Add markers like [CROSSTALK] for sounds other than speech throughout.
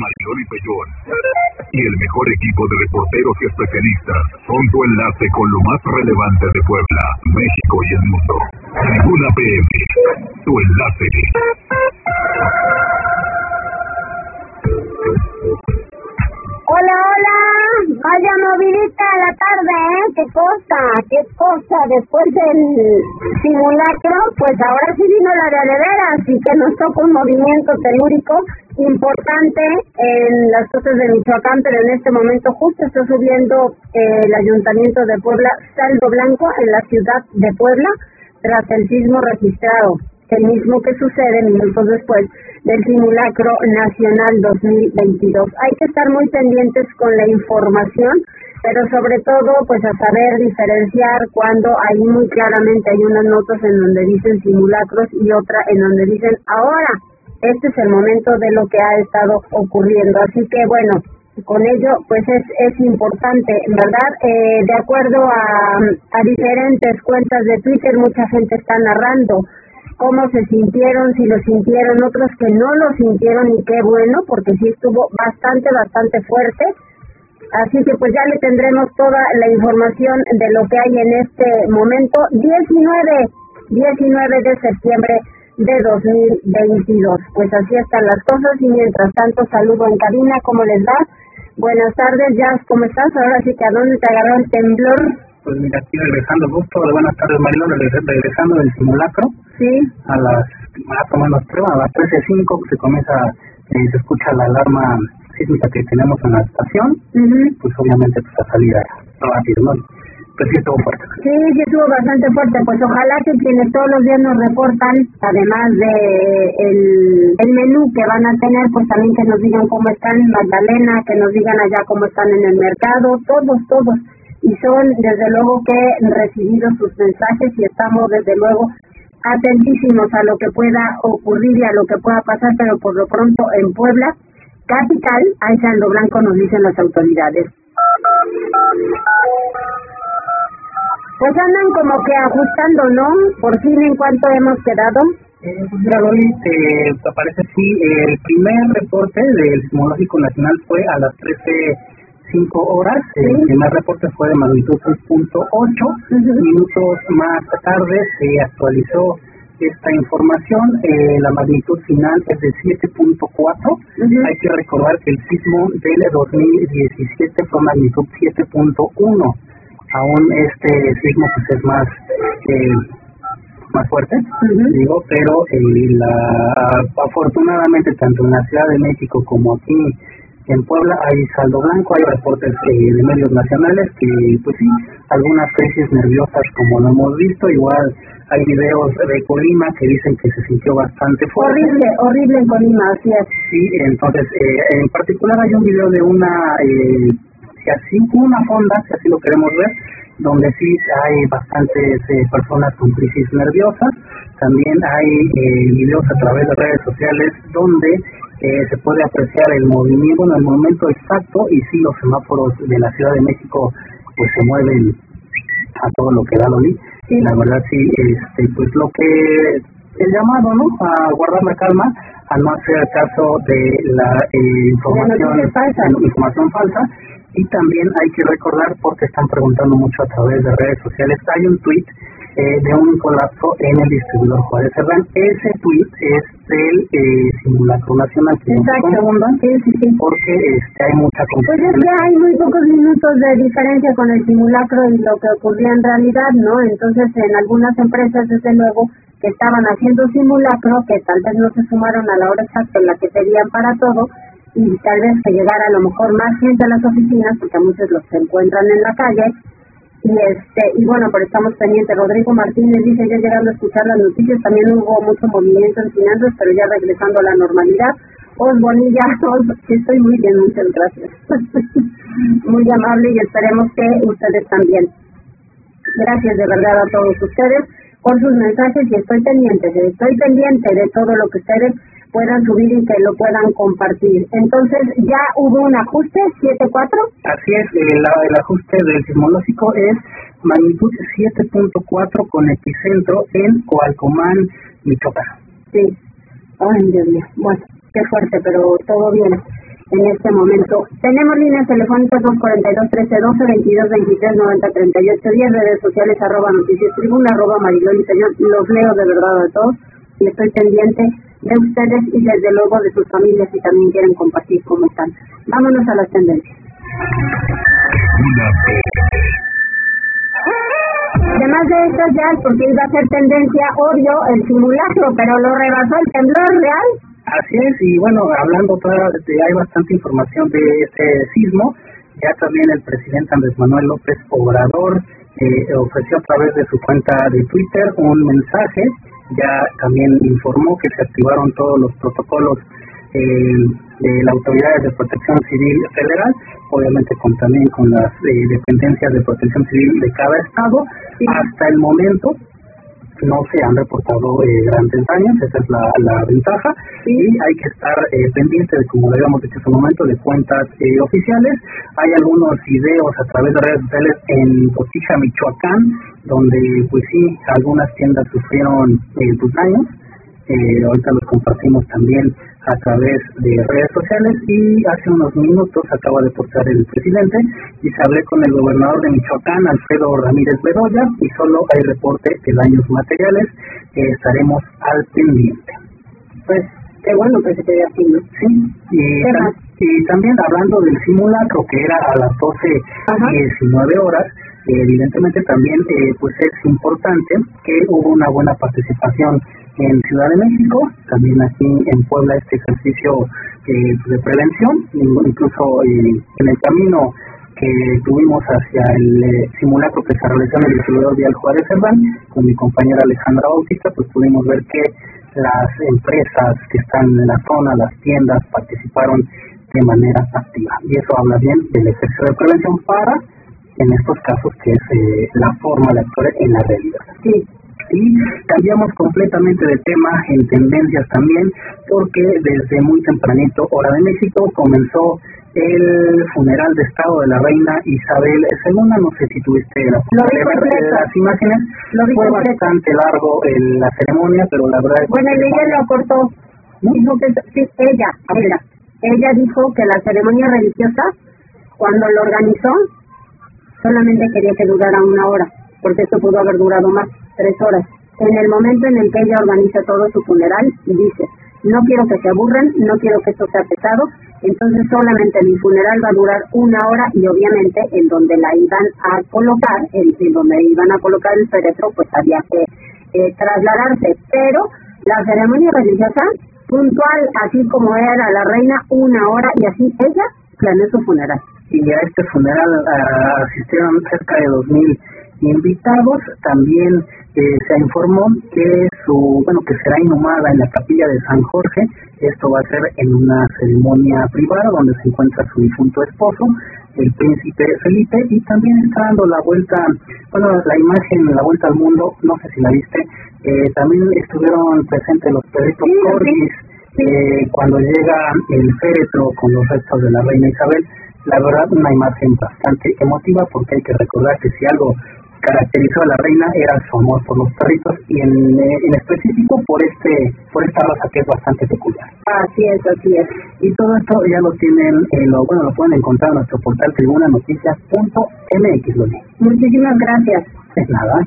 Marilón y Pellón y el mejor equipo de reporteros y especialistas son tu enlace con lo más relevante de Puebla, México y el mundo. Tribuna PM, tu enlace. Hola, hola, vaya movidita a la tarde, ¿eh? ¿Qué cosa? ¿Qué cosa? Después del simulacro, pues ahora sí vino la de veras y que nos toca un movimiento telúrico importante en las costas de Michoacán, pero en este momento justo está subiendo eh, el Ayuntamiento de Puebla, saldo blanco en la ciudad de Puebla, tras el sismo registrado, el mismo que sucede minutos después del simulacro nacional 2022. Hay que estar muy pendientes con la información, pero sobre todo pues a saber diferenciar cuando ahí muy claramente hay unas notas en donde dicen simulacros y otra en donde dicen ahora. Este es el momento de lo que ha estado ocurriendo. Así que bueno, con ello pues es, es importante, ¿verdad? Eh, de acuerdo a, a diferentes cuentas de Twitter, mucha gente está narrando cómo se sintieron, si lo sintieron, otros que no lo sintieron y qué bueno, porque sí estuvo bastante, bastante fuerte. Así que pues ya le tendremos toda la información de lo que hay en este momento, 19, 19 de septiembre de 2022. Pues así están las cosas y mientras tanto saludo en cabina, ¿cómo les va? Buenas tardes, Jazz, ¿cómo estás? Ahora sí que a dónde te agarró el temblor pues mira, aquí regresando justo, buenas tardes Marilón, regresando del simulacro, sí. a las, más o menos, a las 13.05 se comienza, eh, se escucha la alarma sísmica que tenemos en la estación, pues obviamente pues a salir rápido, ¿no? Sí estuvo. Sí, estuvo bastante fuerte, pues ojalá que quienes todos los días nos reportan, además de el, el menú que van a tener, pues también que nos digan cómo están en Magdalena, que nos digan allá cómo están en el mercado, todos, todos y son desde luego que recibido sus mensajes y estamos desde luego atentísimos a lo que pueda ocurrir y a lo que pueda pasar, pero por lo pronto en Puebla, capital, hay saldo blanco, nos dicen las autoridades. Pues andan como que ajustando, ¿no? Por fin, ¿en cuánto hemos quedado? Eh, pues mira, eh, aparece así, el primer reporte del Sismológico Nacional fue a las 13 cinco horas. El primer reporte fue de magnitud 6.8. Minutos más tarde se actualizó esta información. Eh, la magnitud final es de 7.4. Hay que recordar que el sismo del 2017 fue magnitud 7.1. Aún este sismo pues es más eh, más fuerte, digo, pero eh, la, afortunadamente tanto en la Ciudad de México como aquí en Puebla hay saldo blanco, hay reportes eh, de medios nacionales que, pues sí, algunas crisis nerviosas como lo hemos visto, igual hay videos de Colima que dicen que se sintió bastante fuerte. Horrible, horrible en Colima, así es. Sí, entonces, eh, en particular hay un video de una, eh, así, una fonda, si así lo queremos ver, donde sí hay bastantes eh, personas con crisis nerviosas. También hay eh, videos a través de redes sociales donde eh, se puede apreciar el movimiento en el momento exacto y sí los semáforos de la Ciudad de México pues se mueven a todo lo que da Loli. y La verdad sí, este, pues lo que el llamado, ¿no? A guardar la calma, a no hacer caso de la eh, información, falsa. información falsa. Y también hay que recordar, porque están preguntando mucho a través de redes sociales, hay un tweet eh, de un colapso en el distribuidor Juárez Serrán. Ese tweet es del eh, simulacro nacional. Que Exacto. Sí, sí, sí. Porque este, hay mucha confusión. Pues es que hay muy pocos minutos de diferencia con el simulacro y lo que ocurría en realidad, ¿no? Entonces, en algunas empresas, desde luego, que estaban haciendo simulacro, que tal vez no se sumaron a la hora exacta en la que pedían para todo, y tal vez que llegara a lo mejor más gente a las oficinas, porque muchos los encuentran en la calle, y este y bueno pero estamos pendientes. Rodrigo Martínez dice ya llegando a escuchar las noticias también hubo mucho movimiento en finanzas pero ya regresando a la normalidad. Os Bonilla [LAUGHS] estoy muy bien muchas gracias. [LAUGHS] Muy amable y esperemos que ustedes también. Gracias de verdad a todos ustedes por sus mensajes y estoy pendiente estoy pendiente de todo lo que ustedes puedan subir y que lo puedan compartir. Entonces, ¿ya hubo un ajuste 7.4? Así es, el, el ajuste del sismológico es magnitud 7.4 con epicentro en Coalcomán, Michoacán. Sí. Ay, Dios mío. Bueno, qué fuerte, pero todo bien. en este momento. Tenemos líneas telefónicas 242-1312, 22-23-90-38, 10 redes sociales, arroba noticias tribuna, arroba marilón y señor. Los leo de verdad a todos y estoy pendiente de ustedes y desde luego de sus familias si también quieren compartir cómo están. Vámonos a las tendencias. Además de esto ya, porque iba a ser tendencia, obvio, el simulacro, pero lo rebasó el temblor real. Así es, y bueno, hablando toda, hay bastante información de este sismo. Ya también el presidente Andrés Manuel López Obrador eh, ofreció a través de su cuenta de Twitter un mensaje. Ya también informó que se activaron todos los protocolos eh, de la Autoridad de Protección Civil Federal, obviamente con, también con las eh, dependencias de protección civil de cada estado. Hasta el momento no se han reportado eh, grandes daños, esa es la, ventaja, y hay que estar eh, pendiente de, como lo habíamos dicho en su momento, de cuentas eh, oficiales. Hay algunos videos a través de redes sociales en Botija, Michoacán, donde pues sí, algunas tiendas sufrieron eh, daños. ahorita los compartimos también a través de redes sociales y hace unos minutos acaba de portar el presidente y se hablé con el gobernador de Michoacán, Alfredo Ramírez Bedoya, y solo hay reporte de daños materiales, que estaremos al pendiente. Pues qué bueno que se quede ¿no? Sí, y, también hablando del simulacro que era a las 12, 19 horas, evidentemente también eh, pues es importante que hubo una buena participación en Ciudad de México, también aquí en Puebla este ejercicio eh, de prevención, incluso eh, en el camino que tuvimos hacia el eh, simulacro que se realizó en el distribuidor Vial Juárez Cerdán, con mi compañera Alejandra Bautista, pues pudimos ver que las empresas que están en la zona, las tiendas, participaron de manera activa. Y eso habla bien del ejercicio de prevención para, en estos casos, que es la forma de actuar en la realidad. Sí, y cambiamos completamente de tema en tendencias también, porque desde muy tempranito, hora de México, comenzó el funeral de Estado de la reina Isabel II. No sé si tuviste la de las imágenes. Lo Fue bastante largo el, la ceremonia, pero la verdad es Bueno, ella lo cortó. Dijo que sí, ella, ella, ella dijo que la ceremonia religiosa, cuando lo organizó, solamente quería que durara una hora, porque esto pudo haber durado más tres horas. En el momento en el que ella organiza todo su funeral, dice, no quiero que se aburran, no quiero que esto sea pesado, entonces solamente mi funeral va a durar una hora y obviamente en donde la iban a colocar, en, donde iban a colocar el féretro, pues había que eh, trasladarse. Pero la ceremonia religiosa, puntual, así como era la reina, una hora y así ella planeó su funeral. Y a este funeral uh, asistieron cerca de 2.000 invitados. También eh, se informó que su bueno que será inhumada en la capilla de San Jorge. Esto va a ser en una ceremonia privada donde se encuentra su difunto esposo, el príncipe Felipe, y también está dando la vuelta, bueno, la imagen, la vuelta al mundo, no sé si la viste, eh, también estuvieron presentes los perritos corgis eh, cuando llega el féretro con los restos de la reina Isabel. La verdad, una imagen bastante emotiva porque hay que recordar que si algo caracterizó a la reina era su amor por los perritos y en, eh, en específico por este por esta raza que es bastante peculiar. Así es, así es. Y todo esto ya lo tienen, eh, lo, bueno, lo pueden encontrar en nuestro portal tribunanoticias.mx. Muchísimas gracias. Es nada.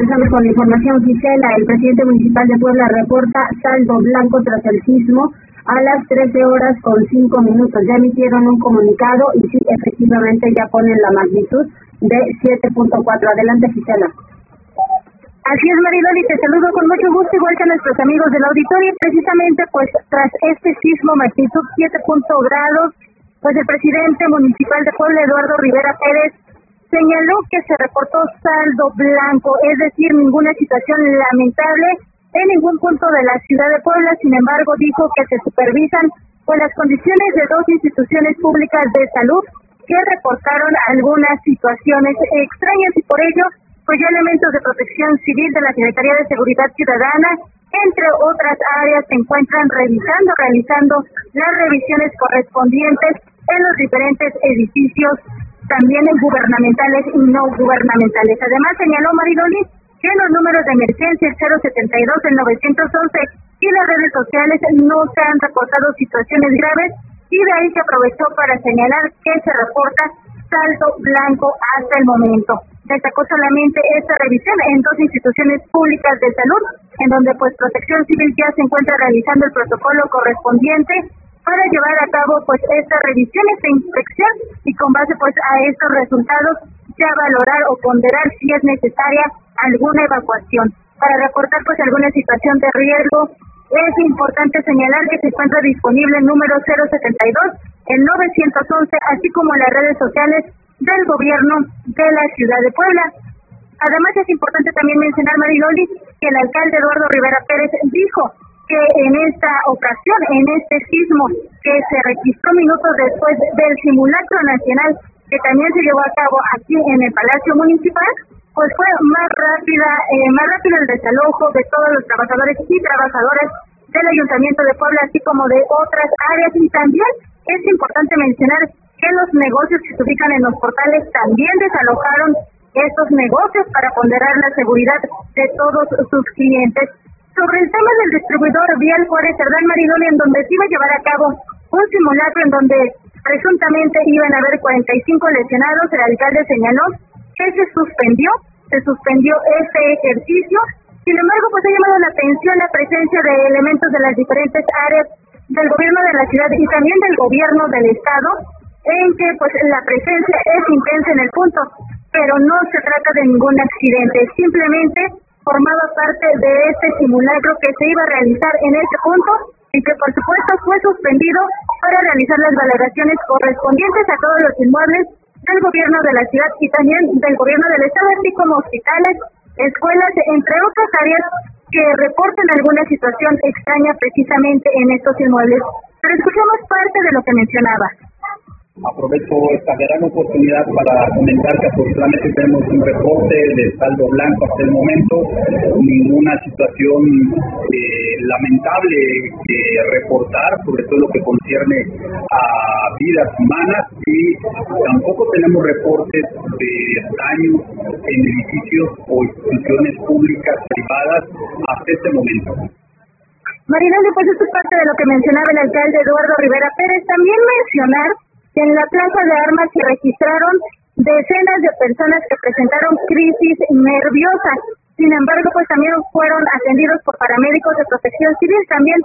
Empezamos con la información, Gisela. El presidente municipal de Puebla reporta saldo blanco tras el sismo a las 13 horas con 5 minutos. Ya emitieron un comunicado y sí, efectivamente ya ponen la magnitud de 7.4. Adelante, Gisela. Así es, Maridoli, te saludo con mucho gusto, igual que a nuestros amigos del auditorio. Precisamente, pues, tras este sismo magnitud 7 grados, pues el presidente municipal de Puebla, Eduardo Rivera Pérez, señaló que se reportó saldo blanco, es decir, ninguna situación lamentable en ningún punto de la ciudad de Puebla. Sin embargo, dijo que se supervisan con las condiciones de dos instituciones públicas de salud que reportaron algunas situaciones extrañas y por ello, pues ya elementos de protección civil de la Secretaría de Seguridad Ciudadana, entre otras áreas, se encuentran revisando, realizando las revisiones correspondientes en los diferentes edificios, también en gubernamentales y no gubernamentales. Además, señaló Maridoli que los números de emergencia el 072, el 911 y las redes sociales no se han reportado situaciones graves y de ahí se aprovechó para señalar que se reporta saldo blanco hasta el momento. Destacó solamente esta revisión en dos instituciones públicas de salud, en donde pues Protección Civil ya se encuentra realizando el protocolo correspondiente para llevar a cabo pues esta revisión, esta inspección y con base pues a estos resultados ya valorar o ponderar si es necesaria alguna evacuación. Para reportar pues alguna situación de riesgo, es importante señalar que se encuentra disponible el número 072, el 911, así como las redes sociales del gobierno de la ciudad de Puebla. Además es importante también mencionar, Mariloli, que el alcalde Eduardo Rivera Pérez dijo que en esta ocasión, en este sismo que se registró minutos después del simulacro nacional que también se llevó a cabo aquí en el Palacio Municipal, pues fue más rápida, eh, más rápido el desalojo de todos los trabajadores y trabajadoras del Ayuntamiento de Puebla, así como de otras áreas. Y también es importante mencionar que los negocios que se ubican en los portales también desalojaron estos negocios para ponderar la seguridad de todos sus clientes. Sobre el tema del distribuidor Vial Juárez Cerdán Maridoli, en donde se iba a llevar a cabo un simulacro en donde presuntamente iban a haber 45 lesionados, el alcalde señaló que se suspendió, se suspendió este ejercicio. Sin embargo, pues ha llamado la atención la presencia de elementos de las diferentes áreas del gobierno de la ciudad y también del gobierno del estado, en que pues la presencia es intensa en el punto, pero no se trata de ningún accidente, simplemente formaba parte de este simulacro que se iba a realizar en este punto y que por supuesto fue suspendido para realizar las valoraciones correspondientes a todos los inmuebles del gobierno de la ciudad y también del gobierno del estado, así como hospitales, escuelas, entre otras áreas que reporten alguna situación extraña precisamente en estos inmuebles. Pero escuchamos parte de lo que mencionaba. Aprovecho esta gran oportunidad para comentar que afortunadamente tenemos un reporte de saldo blanco hasta el momento, ninguna situación eh, lamentable que reportar, sobre todo lo que concierne a vidas humanas y tampoco tenemos reportes de daños en edificios o instituciones públicas privadas hasta este momento. Marinaldo, pues esto es parte de lo que mencionaba el alcalde Eduardo Rivera Pérez. También mencionar en la plaza de armas se registraron decenas de personas que presentaron crisis nerviosa. Sin embargo, pues también fueron atendidos por paramédicos de protección civil, también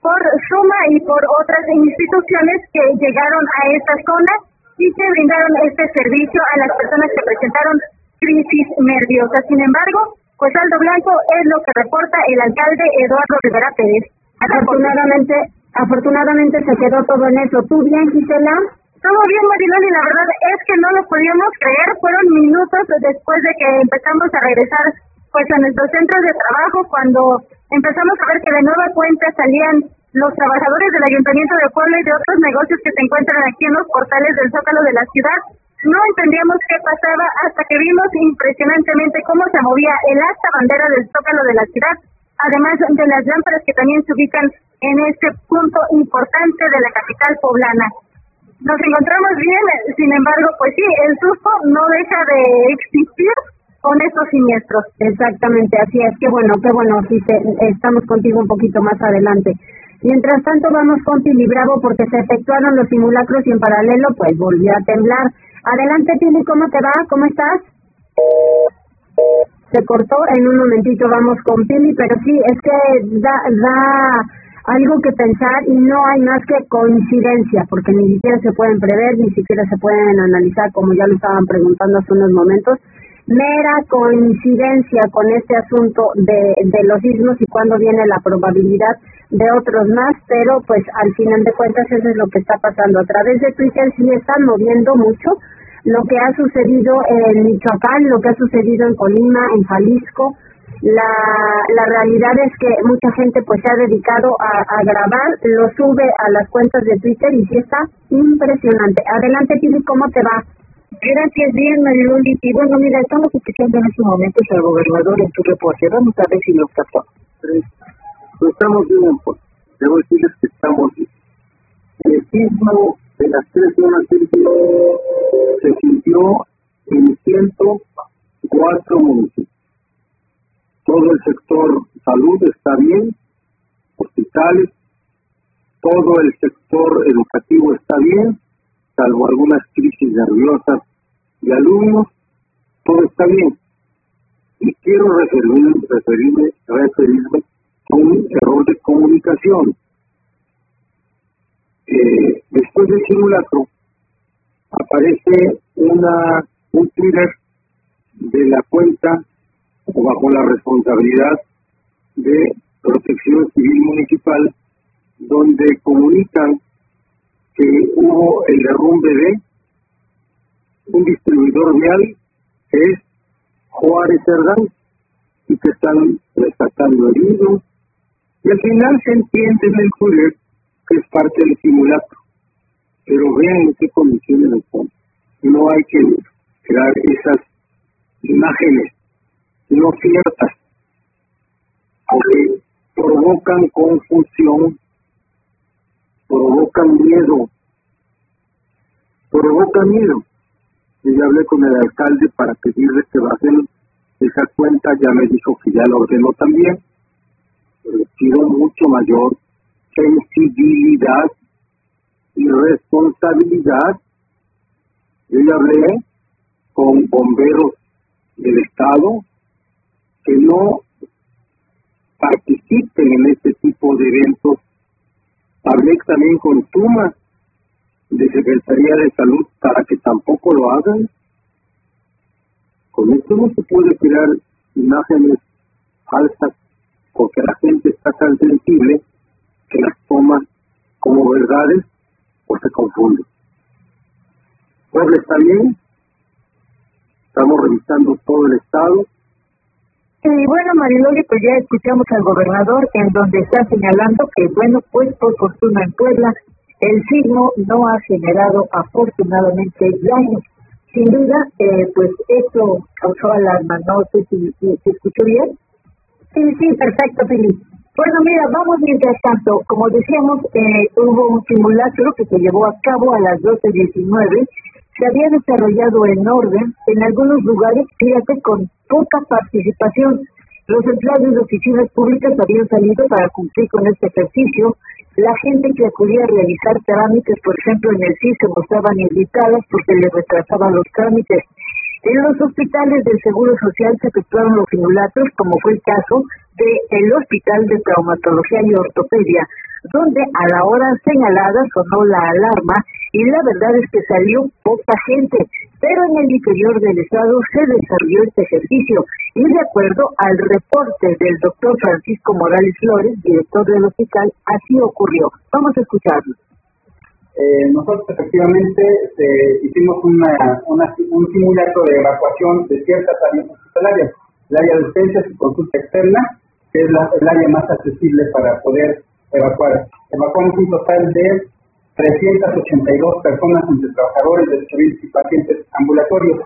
por Suma y por otras instituciones que llegaron a esta zona y que brindaron este servicio a las personas que presentaron crisis nerviosa. Sin embargo, pues saldo blanco es lo que reporta el alcalde Eduardo Rivera Pérez. Afortunadamente, afortunadamente se quedó todo en eso. ¿Tú bien, Gisela? Todo bien, Marilón, y la verdad es que no lo podíamos creer. Fueron minutos después de que empezamos a regresar pues a nuestros centros de trabajo, cuando empezamos a ver que de nueva cuenta salían los trabajadores del Ayuntamiento de Puebla y de otros negocios que se encuentran aquí en los portales del Zócalo de la ciudad. No entendíamos qué pasaba hasta que vimos impresionantemente cómo se movía el asta bandera del Zócalo de la ciudad, además de las lámparas que también se ubican en este punto importante de la capital poblana nos encontramos bien, sin embargo, pues sí, el susto no deja de existir con estos siniestros. Exactamente, así es, que bueno, qué bueno, sí, estamos contigo un poquito más adelante. Mientras tanto vamos con Pili Bravo porque se efectuaron los simulacros y en paralelo pues volvió a temblar. Adelante Pili, ¿cómo te va? ¿Cómo estás? Se cortó, en un momentito vamos con Pili, pero sí, es que da, da algo que pensar y no hay más que coincidencia, porque ni siquiera se pueden prever, ni siquiera se pueden analizar, como ya lo estaban preguntando hace unos momentos, mera coincidencia con este asunto de, de los sismos y cuándo viene la probabilidad de otros más, pero pues al final de cuentas eso es lo que está pasando. A través de Twitter sí están moviendo mucho lo que ha sucedido en Michoacán, lo que ha sucedido en Colima, en Jalisco, la, la realidad es que mucha gente pues se ha dedicado a, grabar, lo sube a las cuentas de Twitter y sí está impresionante. Adelante, Pili, ¿cómo te va? Gracias, bien, Mariloli. Y bueno, mira, estamos escuchando en estos momentos al gobernador en tu reporte. Vamos a ver si lo captó. No estamos bien, pues. Debo decirles que estamos bien. El sismo de las tres zonas se sintió en 104 municipios todo el sector salud está bien, hospitales, todo el sector educativo está bien, salvo algunas crisis nerviosas de alumnos, todo está bien. Y quiero referirme, referirme, referirme a un error de comunicación. Eh, después del simulacro aparece una un Twitter de la cuenta bajo la responsabilidad de Protección Civil Municipal, donde comunican que hubo el derrumbe de un distribuidor vial que es Juárez Cerdán y que están rescatando heridos. Y al final se entiende en el Twitter que es parte del simulacro. Pero vean en qué condiciones están. No hay que crear esas imágenes no ciertas, porque provocan confusión, provocan miedo, provocan miedo. Y ya hablé con el alcalde para pedirle que bajen esa cuenta, ya me dijo que ya lo ordenó también. Pero pido mucho mayor sensibilidad y responsabilidad. Yo ya hablé con bomberos del Estado, que no participen en este tipo de eventos. Hablé también con Tuma de Secretaría de Salud para que tampoco lo hagan. Con esto no se puede crear imágenes falsas porque la gente está tan sensible que las toma como verdades o se confunde. Pues está bien, estamos revisando todo el estado, y bueno, Mariloli, pues ya escuchamos al gobernador en donde está señalando que, bueno, pues por fortuna en Puebla, el sismo no ha generado afortunadamente daños. Sin duda, eh, pues esto causó alarma, no sé si, se escuchó bien. Sí, sí, perfecto, Felipe. Bueno, mira, vamos mientras tanto. Como decíamos, eh, hubo un simulacro que se llevó a cabo a las 12.19 se había desarrollado en orden, en algunos lugares, fíjate, con poca participación. Los empleados de oficinas públicas habían salido para cumplir con este ejercicio. La gente que acudía a realizar trámites, por ejemplo, en el CIS, se mostraban irritadas porque les retrasaban los trámites. En los hospitales del Seguro Social se efectuaron los simulacros, como fue el caso del Hospital de Traumatología y Ortopedia, donde a la hora señalada sonó la alarma y la verdad es que salió poca gente, pero en el interior del estado se desarrolló este ejercicio y de acuerdo al reporte del doctor Francisco Morales Flores, director del hospital, así ocurrió. Vamos a escucharlo. Eh, nosotros efectivamente eh, hicimos una, un simulacro de evacuación de ciertas áreas hospitalarias, el área de urgencias y consulta externa, que es la, el área más accesible para poder evacuar. Evacuamos un total de 382 personas entre trabajadores de servicios y pacientes ambulatorios.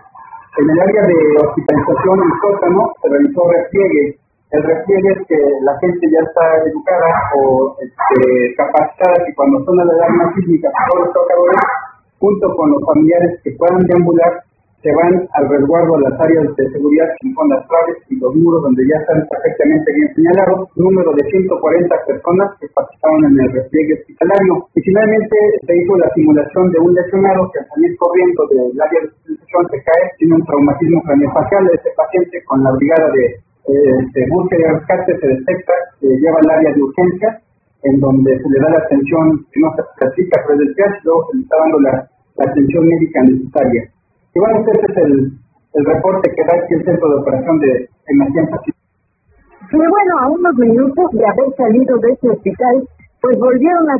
En el área de hospitalización en sótano se realizó repliegue. El repliegue es que la gente ya está educada o este, capacitada que cuando suena la alarma sísmica, todos los trabajadores, junto con los familiares que puedan deambular, se van al resguardo a las áreas de seguridad que son las claves y los muros donde ya están perfectamente bien señalados, número de 140 personas que participaron en el repliegue hospitalario. Y finalmente se hizo la simulación de un lesionado que al salir corriendo del área de hospitalización se cae, tiene un traumatismo craneofacial ese paciente con la brigada de, eh, búsqueda y rescate se detecta, se lleva al área de urgencia en donde se le da la atención que no se practica pero del luego se le está dando la atención médica necesaria. Y bueno, este es el, el reporte que da aquí el Centro de Operación de Emergencia. Y bueno, a unos minutos de haber salido de ese hospital, pues volvieron a,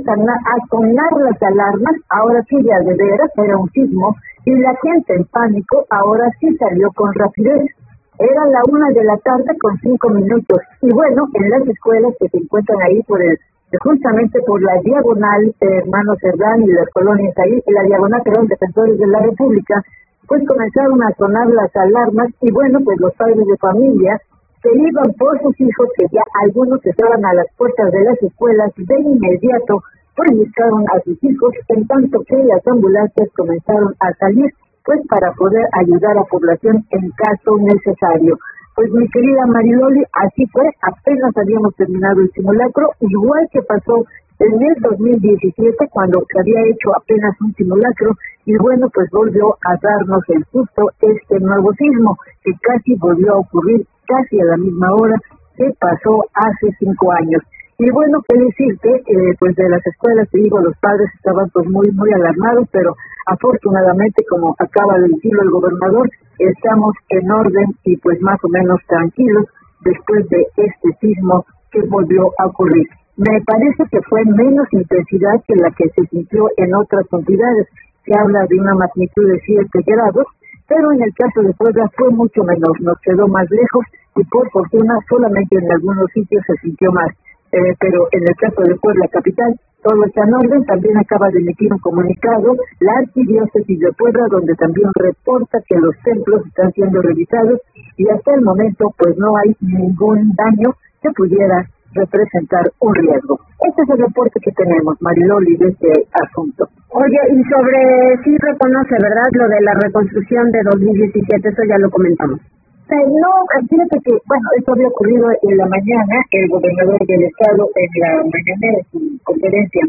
sonar las alarmas, ahora sí ya de veras, era un sismo, y la gente en pánico ahora sí salió con rapidez. Era la una de la tarde con cinco minutos. Y bueno, en las escuelas que se encuentran ahí por el, justamente por la diagonal de Hermanos Cerdán y las colonias ahí, la diagonal, perdón, defensores de la República, pues comenzaron a sonar las alarmas y bueno, pues los padres de familia se iban por sus hijos, que ya algunos estaban a las puertas de las escuelas, de inmediato pues buscaron a sus hijos, en tanto que las ambulancias comenzaron a salir, pues para poder ayudar a población en caso necesario. Pues mi querida Mariloli, así fue, apenas habíamos terminado el simulacro, igual que pasó en el 2017 cuando se había hecho apenas un simulacro y bueno, pues volvió a darnos el susto este nuevo sismo que casi volvió a ocurrir casi a la misma hora que pasó hace cinco años. Y bueno, qué decirte, eh, pues de las escuelas, te digo, los padres estaban pues muy, muy alarmados, pero afortunadamente, como acaba de decirlo el gobernador, estamos en orden y pues más o menos tranquilos después de este sismo que volvió a ocurrir. Me parece que fue menos intensidad que la que se sintió en otras entidades. Se habla de una magnitud de 7 grados, pero en el caso de Puebla fue mucho menos, nos quedó más lejos y por fortuna solamente en algunos sitios se sintió más. Eh, pero en el caso de Puebla Capital, todo está en orden. También acaba de emitir un comunicado la Arquidiócesis de Puebla, donde también reporta que los templos están siendo revisados y hasta el momento pues no hay ningún daño que pudiera representar un riesgo. Este es el reporte que tenemos, Mariloli, de este asunto. Oye, y sobre sí reconoce, ¿verdad? Lo de la reconstrucción de 2017, eso ya lo comentamos. No, fíjate que, bueno, esto había ocurrido en la mañana, el gobernador del estado en la mañana de su conferencia,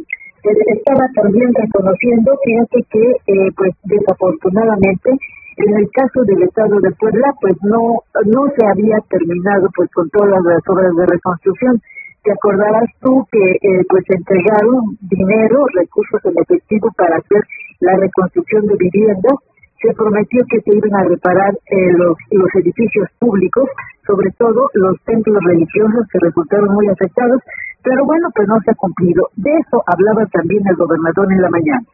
estaba también reconociendo, fíjate que, eh, pues desafortunadamente, en el caso del estado de Puebla, pues no, no se había terminado pues con todas las obras de reconstrucción. Te acordarás tú que eh, pues entregaron dinero, recursos en efectivo para hacer la reconstrucción de viviendas se prometió que se iban a reparar eh, los, los edificios públicos, sobre todo los templos religiosos que resultaron muy afectados, pero bueno, pues no se ha cumplido. De eso hablaba también el gobernador en la mañana.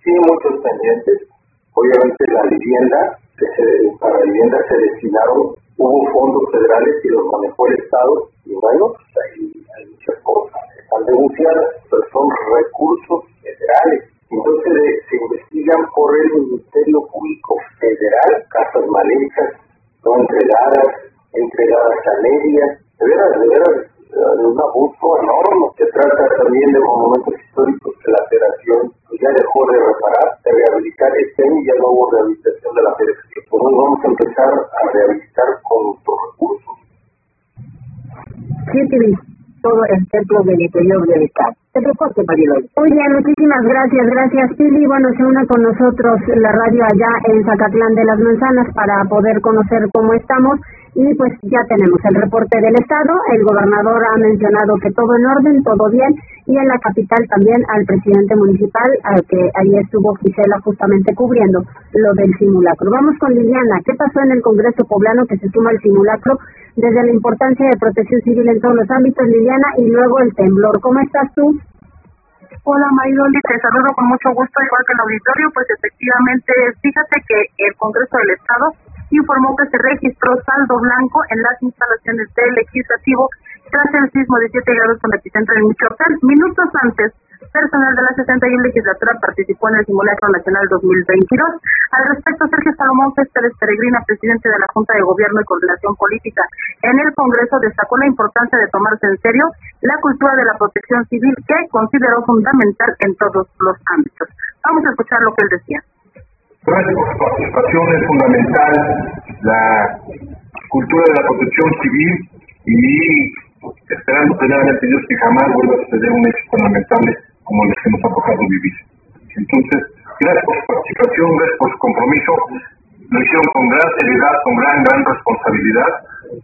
Sí, muchos pendientes. Obviamente la vivienda, que se, para vivienda se destinaron, hubo fondos federales y los manejó el Estado, y bueno, pues hay, hay muchas cosas. Están denunciadas, pero son recursos federales entonces se investigan por el Ministerio Público Federal casas mal no entregadas, entregadas a medias. De veras, de veras, de un abuso enorme. Se trata también de monumentos históricos que la federación ya dejó de reparar, de rehabilitar. Este año ya no hubo rehabilitación de la federación. Pues vamos a empezar a rehabilitar con nuestros recursos. Sí, todo en templos del interior del Estado. Te reporte, Mariloy. Oye, muchísimas gracias, gracias, Pili. Bueno, se une con nosotros la radio allá en Zacatlán de las Manzanas para poder conocer cómo estamos. Y pues ya tenemos el reporte del Estado. El gobernador ha mencionado que todo en orden, todo bien. Y en la capital también al presidente municipal, al que ahí estuvo Gisela justamente cubriendo lo del simulacro. Vamos con Liliana. ¿Qué pasó en el Congreso Poblano que se suma al simulacro desde la importancia de protección civil en todos los ámbitos, Liliana, y luego el temblor? ¿Cómo estás tú? Hola Mayroli, te saludo con mucho gusto, igual que el auditorio, pues efectivamente, fíjate que el Congreso del Estado informó que se registró saldo blanco en las instalaciones del legislativo tras el sismo de 7 grados con epicentro en Michoacán. Minutos antes, personal de la 61 legislatura participó en el simulacro nacional 2022. Al respecto, Sergio Salomón Céspedes Peregrina, presidente de la Junta de Gobierno y Coordinación Política en el Congreso, destacó la importancia de tomarse en serio la cultura de la protección civil que consideró fundamental en todos los ámbitos. Vamos a escuchar lo que él decía. Gracias por su participación, es fundamental la cultura de la protección civil y esperando primeramente Dios que jamás vuelva a suceder un hecho tan lamentable como los que nos ha tocado vivir. Entonces, gracias por su participación, gracias por su compromiso. Lo hicieron con gran seriedad, con gran, gran responsabilidad.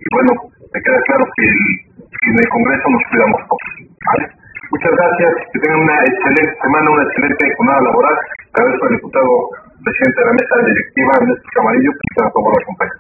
Y bueno, me queda claro que, en el Congreso nos cuidamos todos. Muchas gracias, que tengan una excelente semana, una excelente jornada laboral. Agradezco al diputado presidente de la mesa directiva, Néstor Camarillo, que nos favor acompañar.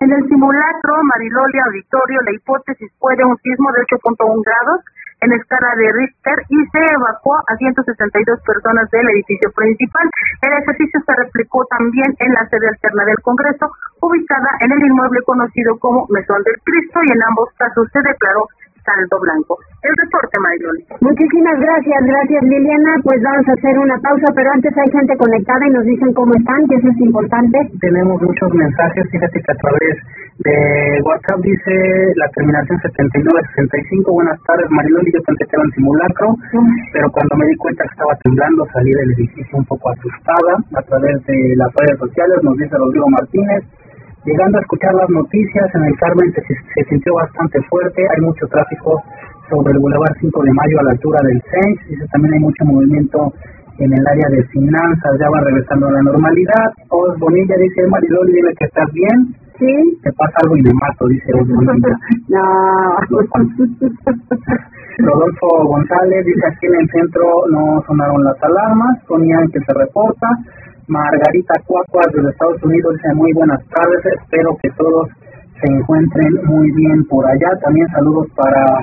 En el simulacro Mariloli Auditorio, la hipótesis fue de un sismo de 8.1 grados en escala de Richter y se evacuó a 162 personas del edificio principal. El ejercicio se replicó también en la sede alterna del Congreso, ubicada en el inmueble conocido como Mesón del Cristo, y en ambos casos se declaró saldo blanco. El reporte, Mariloli. Muchísimas gracias, gracias Liliana. Pues vamos a hacer una pausa, pero antes hay gente conectada y nos dicen cómo están, que eso es importante. Tenemos muchos mensajes, fíjate que a través de WhatsApp dice la terminación 7965. Buenas tardes, Mariloli. Yo pensé que era un simulacro, pero cuando me di cuenta que estaba temblando, salí del edificio un poco asustada. A través de las redes sociales nos dice Rodrigo Martínez Llegando a escuchar las noticias, en el Carmen se, se sintió bastante fuerte, hay mucho tráfico sobre el Boulevard 5 de Mayo a la altura del CENS, dice también hay mucho movimiento en el área de finanzas, ya va regresando a la normalidad. Os Bonilla dice, Mariloli, dile que estás bien. Sí. Te pasa algo y me mato, dice Os Bonilla. [LAUGHS] no. [LAUGHS] Rodolfo González dice, aquí en el centro no sonaron las alarmas. Sonia que se reporta. Margarita Cuacuas de Estados Unidos dice, muy buenas tardes, espero que todos se encuentren muy bien por allá. También saludos para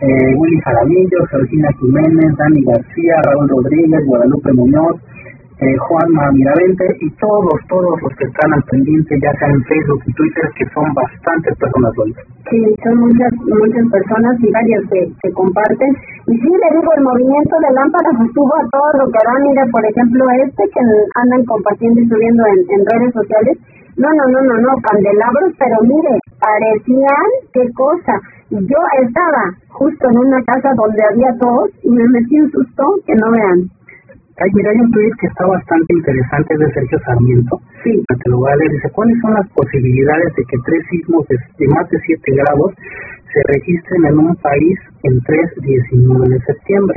eh, Willy Jaramillo, Georgina Jiménez, Dani García, Raúl Rodríguez, Guadalupe Muñoz, eh, Juanma Miravente y todos, todos los que están al pendiente, ya sea en Facebook y Twitter, que son bastantes personas hoy. Sí, son muchas, muchas personas y varias que, que comparten. Y sí, le digo, el movimiento de lámparas estuvo a todo lo que. Mira, por ejemplo, este que andan compartiendo y subiendo en, en redes sociales. No, no, no, no, no, candelabros, pero mire, parecían qué cosa. Yo estaba justo en una casa donde había todos y me metí un susto que no vean. Ayer hay un tweet que está bastante interesante de Sergio Sarmiento. Sí. Te lo voy a. Dice, ¿cuáles son las posibilidades de que tres sismos de, más de 7 grados se registren en un país en 3-19 de septiembre?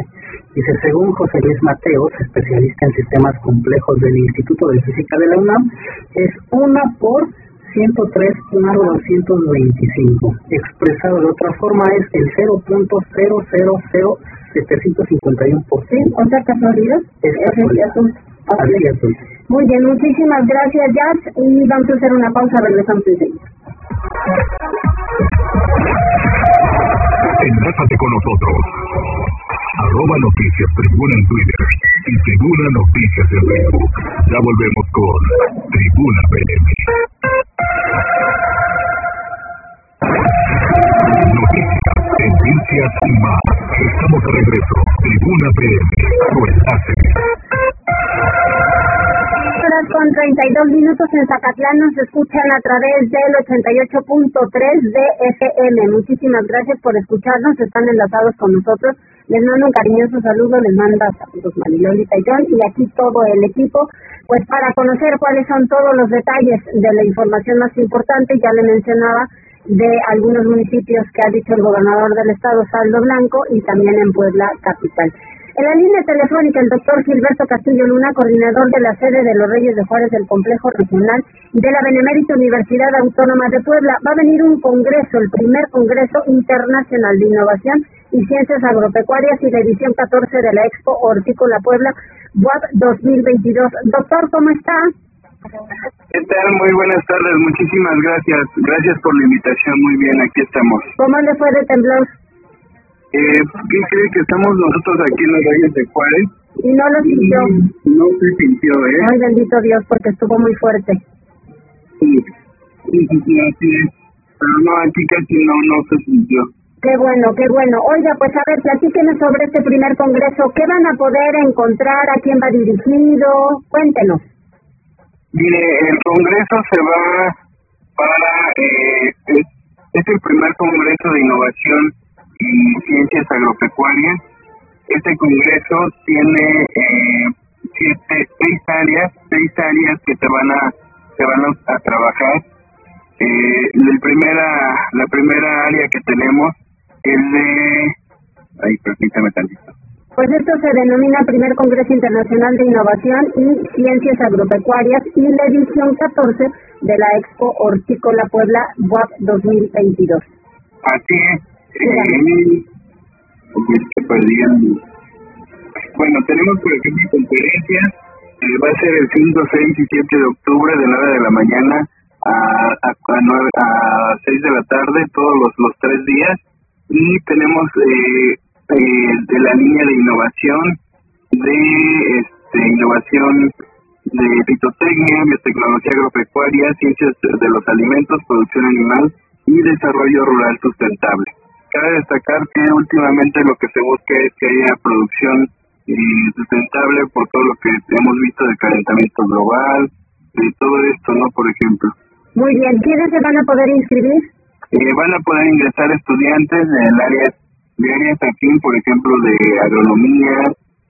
Dice, según José Luis Mateos, especialista en sistemas complejos del Instituto de Física de la UNAM, es una por 103 1.225. Expresado de otra forma es el 0.000 751%. ¿Otra casualidad? Es casualidad. Muy bien, muchísimas gracias, Jazz. Y vamos a hacer una pausa, regresamos enseguida. Enlázate con nosotros. Arroba Noticias Tribuna en Twitter y Tribuna Noticias en Facebook. Ya volvemos con Tribuna PM. Noticias, tendencias y más. Estamos de regreso. Tribuna PM. Tu enlace. horas con 32 minutos en Zacatlán nos escuchan a través del 88.3 de FM. Muchísimas gracias por escucharnos, están enlazados con nosotros. Les mando un cariñoso saludo, les manda saludos Marilolita y John y aquí todo el equipo, pues para conocer cuáles son todos los detalles de la información más importante, ya le mencionaba de algunos municipios que ha dicho el gobernador del estado, Saldo Blanco, y también en Puebla capital. En la línea telefónica, el doctor Gilberto Castillo Luna, coordinador de la sede de los Reyes de Juárez del Complejo Regional de la Benemérita Universidad Autónoma de Puebla. Va a venir un congreso, el primer Congreso Internacional de Innovación y Ciencias Agropecuarias y la edición 14 de la Expo Hortícola Puebla, WAP 2022. Doctor, ¿cómo está? ¿Qué tal? Muy buenas tardes, muchísimas gracias. Gracias por la invitación, muy bien, aquí estamos. ¿Cómo le fue de temblor? Eh, ¿Qué cree que estamos nosotros aquí en los Reyes de Juárez? Y no lo sintió. No se sintió, ¿eh? Ay, bendito Dios, porque estuvo muy fuerte. Sí, sí, sí, sí, así es. Pero no, aquí casi no, no se sintió. Qué bueno, qué bueno. Oiga, pues a ver, platíquenos sobre este primer congreso. ¿Qué van a poder encontrar? ¿A quién va dirigido? Cuéntenos. Mire, el congreso se va para... Eh, es, el primer congreso de innovación y ciencias agropecuarias. Este congreso tiene eh, siete, seis áreas, seis áreas que se van a, se van a, trabajar. Eh, la primera, la primera área que tenemos es de, ay, permítame tantito. Pues esto se denomina Primer Congreso Internacional de Innovación y Ciencias Agropecuarias y la edición 14 de la Expo Hortícola Puebla WAP 2022. Así es. Eh, es que perdí. Bueno, tenemos por ejemplo conferencias. Eh, va a ser el 5, 6 y 7 de octubre de 9 de la mañana a, a, a, 9, a 6 de la tarde, todos los, los tres días. Y tenemos eh, eh, de la línea de innovación, de este, innovación de fitotecnia, biotecnología agropecuaria, ciencias de los alimentos, producción animal y desarrollo rural sustentable. Cabe destacar que últimamente lo que se busca es que haya producción eh, sustentable por todo lo que hemos visto de calentamiento global, de todo esto, ¿no? Por ejemplo. Muy bien, ¿quiénes se van a poder inscribir? Eh, van a poder ingresar estudiantes del área de áreas aquí, por ejemplo, de agronomía,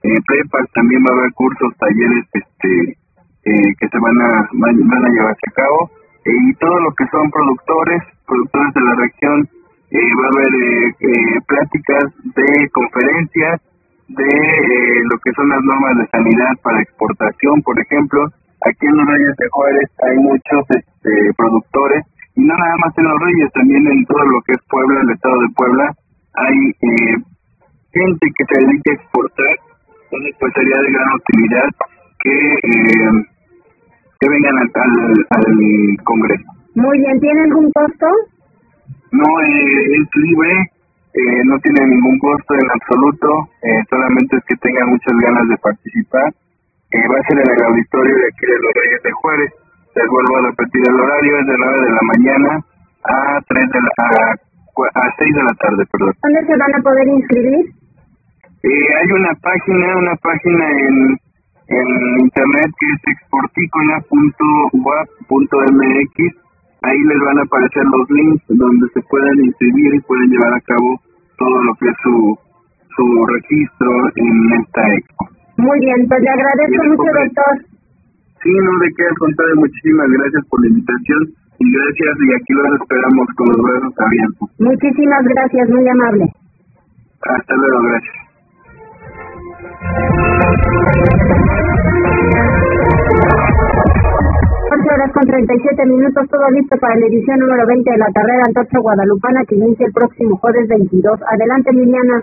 eh, prepas, también va a haber cursos, talleres este, eh, que se van a, van, a llevarse a cabo. y todo lo que son productores, productores de la región, eh, va a haber eh, eh, pláticas de conferencias de lo que son las normas de sanidad para exportación, por ejemplo. Aquí en los Reyes de Juárez hay muchos este, productores, y no nada más en los Reyes, también en todo lo que es Puebla, el estado de Puebla, hay gente que se dedica a exportar, entonces pues sería de gran utilidad que que vengan al, al, Congreso. Muy bien, ¿tiene algún costo? No, eh, es libre, eh, no tiene ningún costo en absoluto, eh, solamente es que tengan muchas ganas de participar. Eh, va a ser en el auditorio de aquí de los Reyes de Juárez. Les vuelvo a repetir el horario, es de 9 de la mañana a 3 de la, a, a 6 de la tarde, perdón. ¿Dónde se van a poder inscribir? Eh, hay una página, una página en en internet que es exporticola.wap.mx. Ahí les van a aparecer los links donde se pueden inscribir y pueden llevar a cabo todo lo que es su, su registro en esta expo. Muy bien, pues le agradezco mucho, doctor. Sí, no de qué, al contrario, muchísimas gracias por la invitación y gracias y aquí los esperamos con los brazos abiertos. Muchísimas gracias, muy amable. Hasta luego, gracias. 11 horas con 37 minutos, todo listo para la edición número 20 de la carrera Antorcha Guadalupana que inicia el próximo jueves 22. Adelante, Liliana.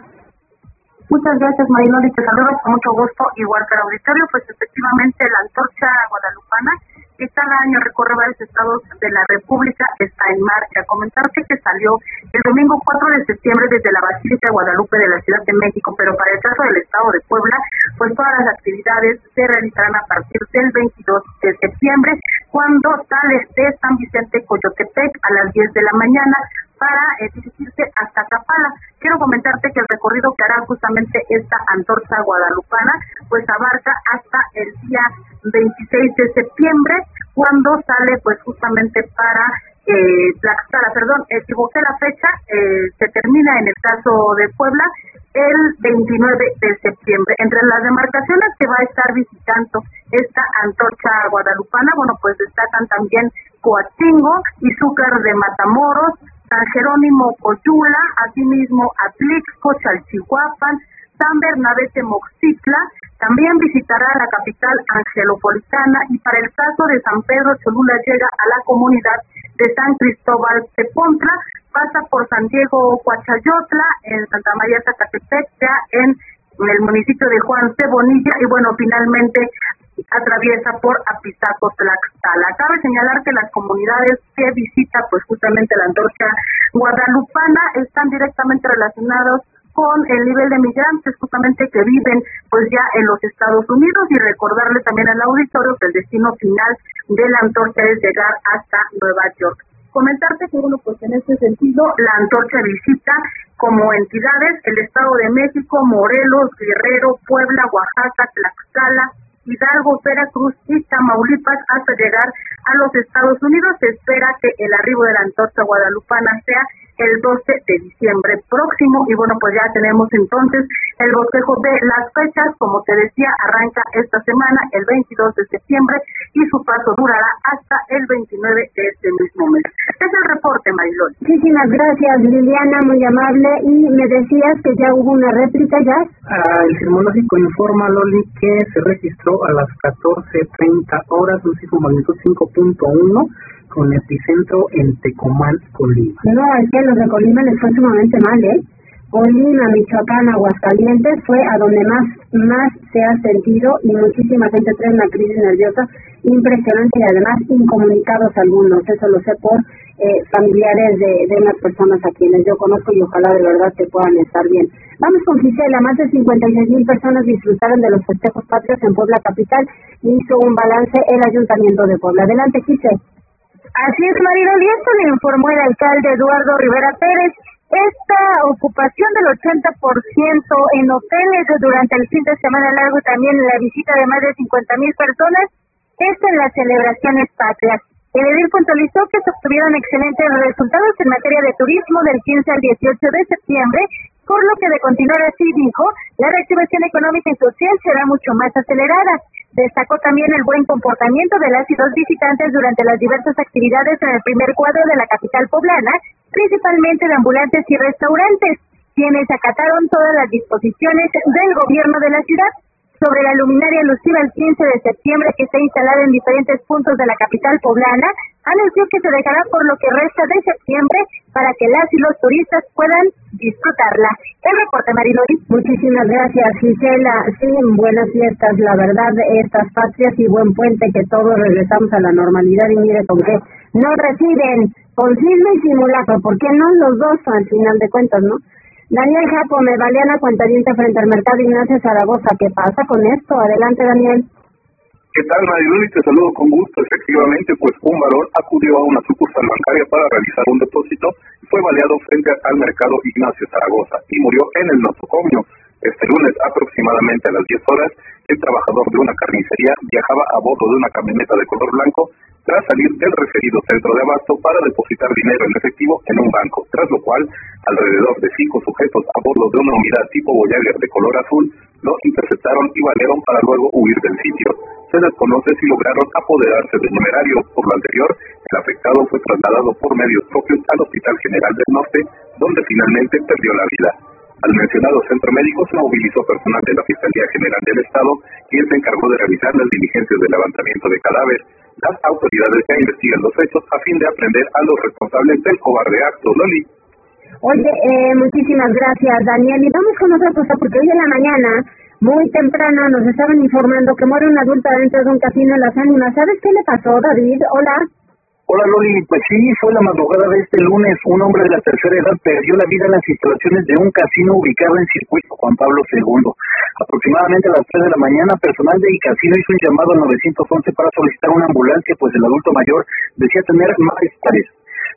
Muchas gracias, Mariloli. Te saludo con mucho gusto, igual que el auditorio. Pues efectivamente, la Antorcha Guadalupana que cada año recorre varios estados de la República, está en marcha. Comentarte que salió el domingo 4 de septiembre desde la Basílica de Guadalupe de la Ciudad de México, pero para el caso del estado de Puebla, pues todas las actividades se realizarán a partir del 22 de septiembre, cuando sale de San Vicente Coyotepec a las 10 de la mañana para eh, dirigirse hasta Capala. Quiero comentarte que el recorrido que hará justamente esta antorcha guadalupana, pues abarca hasta el día 26 de septiembre, cuando sale pues justamente para eh, Tlaxcala, perdón, equivoqué la fecha, eh, se termina en el caso de Puebla el 29 de septiembre. Entre las demarcaciones que va a estar visitando esta antorcha guadalupana, bueno, pues destacan también Coatingo, Izúcar de Matamoros, San Jerónimo Coyula, asimismo Atlixco, Chalchihuapan, San Bernabé Moxitla, también visitará la capital angelopolitana y para el caso de San Pedro Cholula llega a la comunidad de San Cristóbal Tepontla, pasa por San Diego Coachayotla, en Santa María Zacatepec, ya en, el municipio de Juan Cebonilla y bueno, finalmente atraviesa por Apizaco Tlaxcala. Cabe señalar que las comunidades que visita pues justamente la antorcha guadalupana están directamente relacionados con el nivel de migrantes justamente que viven pues ya en los Estados Unidos y recordarle también al auditorio que el destino final de la antorcha es llegar hasta Nueva York. Comentarte que bueno pues en este sentido la antorcha visita como entidades el Estado de México, Morelos, Guerrero, Puebla, Oaxaca, Tlaxcala, Hidalgo, Veracruz y Tamaulipas hasta llegar a los Estados Unidos. Se espera que el arribo de la antorcha guadalupana sea el 12 de diciembre próximo. Y bueno pues ya tenemos entonces el bosquejo de las fechas. Como te decía arranca esta semana el 22 de septiembre y su paso durará hasta el 29 de este mismo mes. Es el reporte Marilón muchísimas gracias Liliana muy amable. Y me decías que ya hubo una réplica ya ah, el sismológico informa Loli que se registró a las 14.30 horas un sismo magnitud 5.1 con epicentro en Tecomán, Colima. No, es que los de Colima les fue sumamente mal, ¿eh? Colima, Michoacán, Aguascalientes fue a donde más más se ha sentido y muchísima gente trae una crisis nerviosa impresionante y además incomunicados algunos. Eso lo sé por eh, familiares de, de las personas a quienes yo conozco y ojalá de verdad que puedan estar bien. Vamos con Gisela. Más de 56 mil personas disfrutaron de los festejos patrios en Puebla Capital y hizo un balance el Ayuntamiento de Puebla. Adelante, Gisela. Así es, Marino, y esto le informó el alcalde Eduardo Rivera Pérez. Esta ocupación del 80% en hoteles durante el fin de semana largo y también la visita de más de 50 mil personas es en las celebraciones patrias. El edil puntualizó que se obtuvieron excelentes resultados en materia de turismo del 15 al 18 de septiembre, por lo que de continuar así, dijo, la reactivación económica y social será mucho más acelerada. Destacó también el buen comportamiento de las y dos visitantes durante las diversas actividades en el primer cuadro de la capital poblana, principalmente de ambulantes y restaurantes, quienes acataron todas las disposiciones del gobierno de la ciudad sobre la luminaria alusiva el 15 de septiembre que está instalada en diferentes puntos de la capital poblana, anunció que se dejará por lo que resta de septiembre para que las y los turistas puedan disfrutarla. El reporte, Mariloli. Muchísimas gracias, Gisela. Sí, buenas fiestas, la verdad, estas patrias y buen puente que todos regresamos a la normalidad y mire con qué no reciben, con y simulacro, ¿por qué no los dos al final de cuentas, no? Daniel Japo, me valía cuentadiente frente al mercado Ignacio Zaragoza. ¿Qué pasa con esto? Adelante, Daniel. ¿Qué tal, Mariloli? Te saludo con gusto. Efectivamente, pues un varón acudió a una sucursal bancaria para realizar un depósito y fue baleado frente al mercado Ignacio Zaragoza y murió en el nosocomio. Este lunes, aproximadamente a las 10 horas, el trabajador de una carnicería viajaba a bordo de una camioneta de color blanco tras salir del referido centro de abasto para depositar dinero en efectivo en un banco, tras lo cual alrededor de cinco sujetos a bordo de una unidad tipo Voyager de color azul lo interceptaron y valieron para luego huir del sitio. Se desconoce si lograron apoderarse del numerario. Por lo anterior, el afectado fue trasladado por medios propios al Hospital General del Norte, donde finalmente perdió la vida. Al mencionado centro médico se movilizó personal de la Fiscalía General del Estado, quien se encargó de realizar las diligencias de levantamiento de cadáver. Las autoridades ya investigan los hechos a fin de aprender a los responsables del cobarde acto. Loli. Oye, eh, muchísimas gracias, Daniel. Y vamos con otra cosa, porque hoy en la mañana, muy temprano, nos estaban informando que muere una adulta dentro de un casino en Las Ánimas. ¿Sabes qué le pasó, David? Hola. Hola Loli, pues sí, fue la madrugada de este lunes. Un hombre de la tercera edad perdió la vida en las instalaciones de un casino ubicado en Circuito Juan Pablo II. Aproximadamente a las 3 de la mañana, personal de casino hizo un llamado al 911 para solicitar una ambulancia, pues el adulto mayor decía tener malestares.